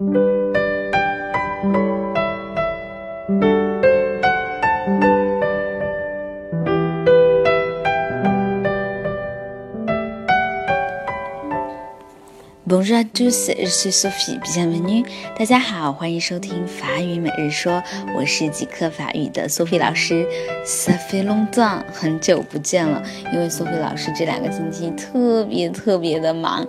Bonjour à tous, je suis Sophie. Bienvenue. 大家好，欢迎收听法语每日说，我是极客法语的 Sophie 老师。Ça fait longtemps，很久不见了，因为 Sophie 老师这两个星期特别特别的忙。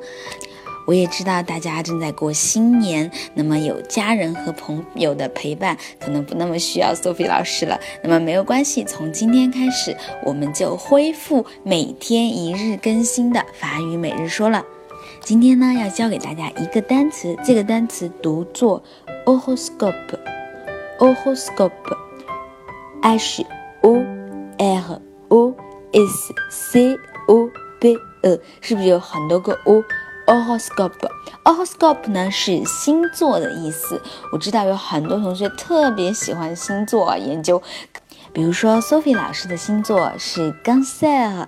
我也知道大家正在过新年，那么有家人和朋友的陪伴，可能不那么需要 Sophie 老师了。那么没有关系，从今天开始，我们就恢复每天一日更新的法语每日说了。今天呢，要教给大家一个单词，这个单词读作 o h o s c o p e o h o s c o p e h o r o s c o p e，是不是有很多个 o？horoscope，horoscope 呢是星座的意思。我知道有很多同学特别喜欢星座研究，比如说 Sophie 老师的星座是 g a n c e r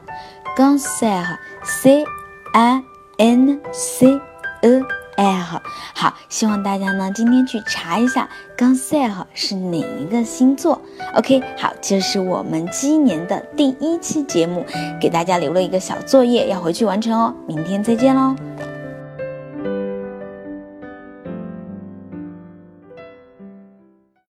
g a n c e r c I N C E L 好，希望大家呢今天去查一下 g a n s e l 是哪一个星座。OK，好，这是我们今年的第一期节目，给大家留了一个小作业，要回去完成哦。明天再见喽。